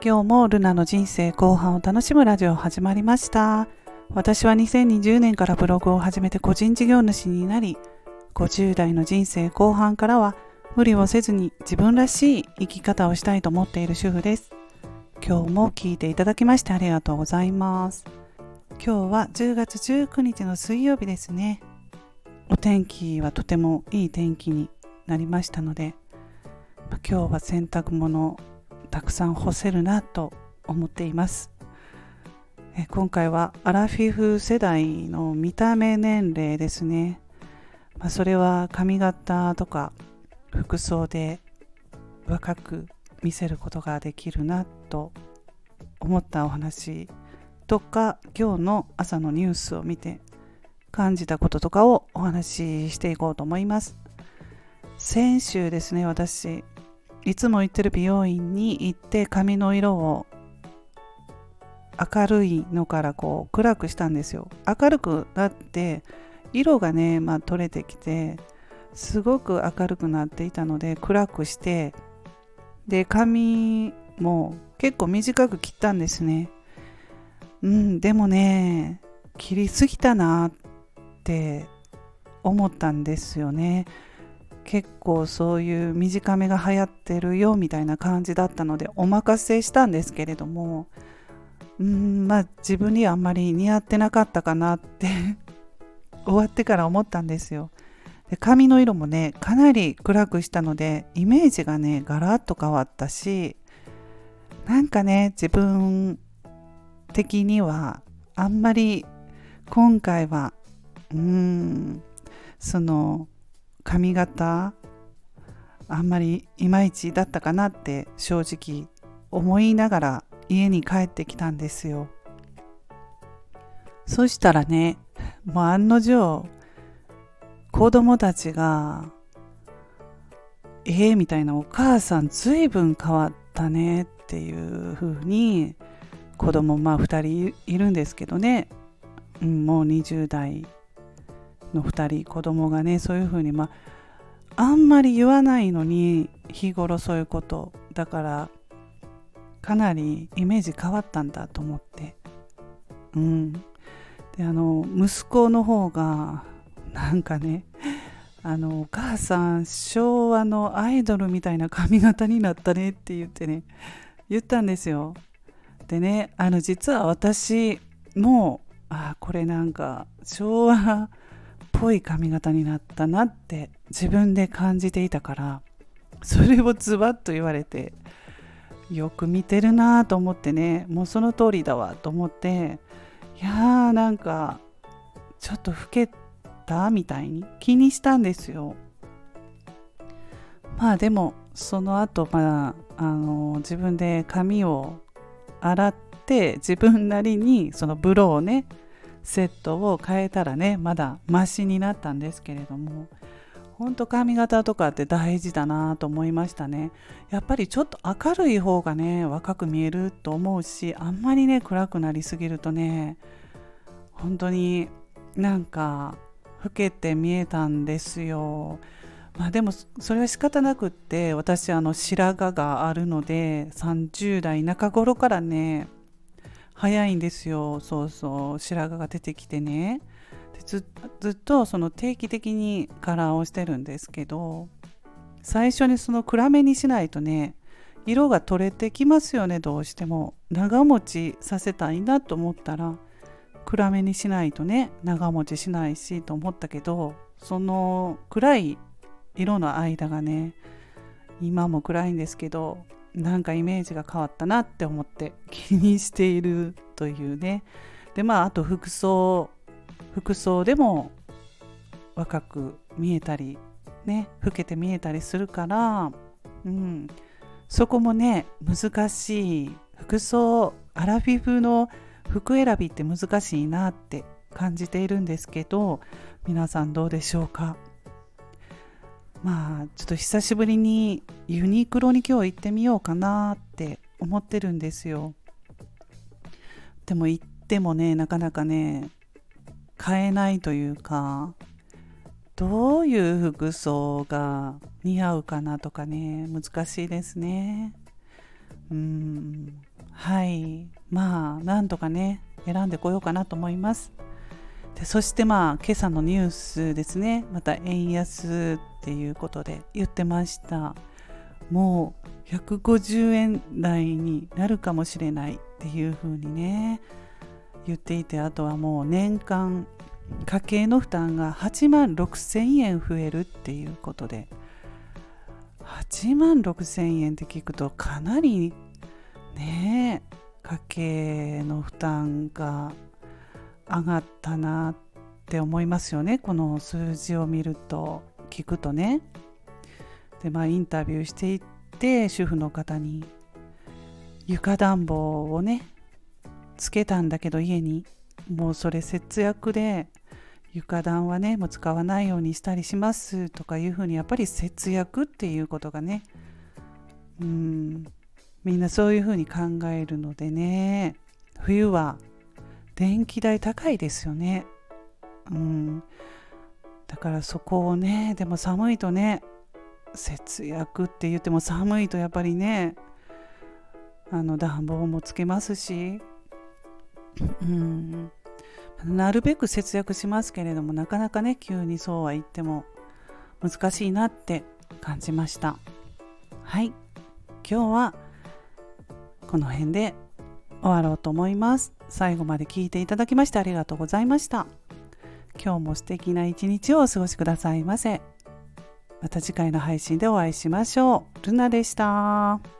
今日もルナの人生後半を楽しむラジオ始まりました。私は2020年からブログを始めて個人事業主になり50代の人生後半からは無理をせずに自分らしい生き方をしたいと思っている主婦です。今日も聞いていただきましてありがとうございます。今日は10月19日の水曜日ですね。お天気はとてもいい天気になりましたので今日は洗濯物たくさん干せるなと思っています。え今回はアラフィフ世代の見た目年齢ですね、まあ、それは髪型とか服装で若く見せることができるなと思ったお話とか今日の朝のニュースを見て感じたこととかをお話ししていこうと思います。先週ですね私いつも行ってる美容院に行って髪の色を明るいのからこう暗くしたんですよ。明るくなって色がね、まあ、取れてきてすごく明るくなっていたので暗くしてで髪も結構短く切ったんですね。うんでもね切りすぎたなって思ったんですよね。結構そういう短めが流行ってるよみたいな感じだったのでお任せしたんですけれどもうんまあ自分にはあんまり似合ってなかったかなって 終わってから思ったんですよ。で髪の色もねかなり暗くしたのでイメージがねガラッと変わったしなんかね自分的にはあんまり今回はうーんその髪型あんまりいまいちだったかなって正直思いながら家に帰ってきたんですよ。そしたらねもう案の定子供たちがええー、みたいなお母さんずいぶん変わったねっていう風に子供まあ2人いるんですけどね、うん、もう20代の2人子供がねそういうふうにまああんまり言わないのに日頃そういうことだからかなりイメージ変わったんだと思って。うん。であの息子の方がなんかねあのお母さん昭和のアイドルみたいな髪型になったねって言ってね言ったんですよ。でねあの実は私もあこれなんか昭和ぽい髪型になったなって自分で感じていたからそれをズバッと言われてよく見てるなと思ってねもうその通りだわと思っていやーなんかちょっと老けたみたいに気にしたんですよ。まあでもその後まああの自分で髪を洗って自分なりにそのブローをねセットを変えたらねまだマシになったんですけれどもほんと髪型とかって大事だなと思いましたね。やっぱりちょっと明るい方がね若く見えると思うしあんまりね暗くなりすぎるとね本当になんか老けて見えたんですよ。まあでもそれは仕方なくって私あの白髪があるので30代中頃からね早いんですよ。そうそう。白髪が出てきてね。でずずっとその定期的にカラーをしてるんですけど最初にその暗めにしないとね色が取れてきますよね。どうしても。長持ちさせたいなと思ったら暗めにしないとね長持ちしないしと思ったけどその暗い色の間がね今も暗いんですけどなんかイメージが変わったなって思って気にしているというね。でまああと服装服装でも若く見えたりね老けて見えたりするからうん。そこもね難しい。服装アラフィフの服選びって難しいなって感じているんですけど皆さんどうでしょうか？まあちょっと久しぶりにユニクロに今日行ってみようかなって思ってるんですよ。でも行ってもねなかなかね買えないというかどういう服装が似合うかなとかね難しいですね。うん。はい。まあなんとかね選んでこようかなと思います。でそしてまあ今朝のニュースですね。また円安っていうことで言ってました。もう150円台になるかもしれないっていう風にね言っていてあとはもう年間家計の負担が8万6千円増えるっていうことで。8万6千円って聞くとかなりね家計の負担が上がったなって思いますよね。この数字を見ると。聞くとね。でまあインタビューしていって主婦の方に床暖房をねつけたんだけど家に。もうそれ節約で床暖はねもう使わないようにしたりしますとかいうふうにやっぱり節約っていうことがねうんみんなそういうふうに考えるのでね。冬は電気代高いですよね。うん。だからそこをねでも寒いとね節約って言っても寒いとやっぱりねあの暖房もつけますし。うん。なるべく節約しますけれどもなかなかね急にそうは言っても難しいなって感じました。はい。今日はこの辺で終わろうと思います。最後まで聞いていただきましてありがとうございました。今日も素敵な一日をお過ごしくださいませ。また次回の配信でお会いしましょう。ルナでした。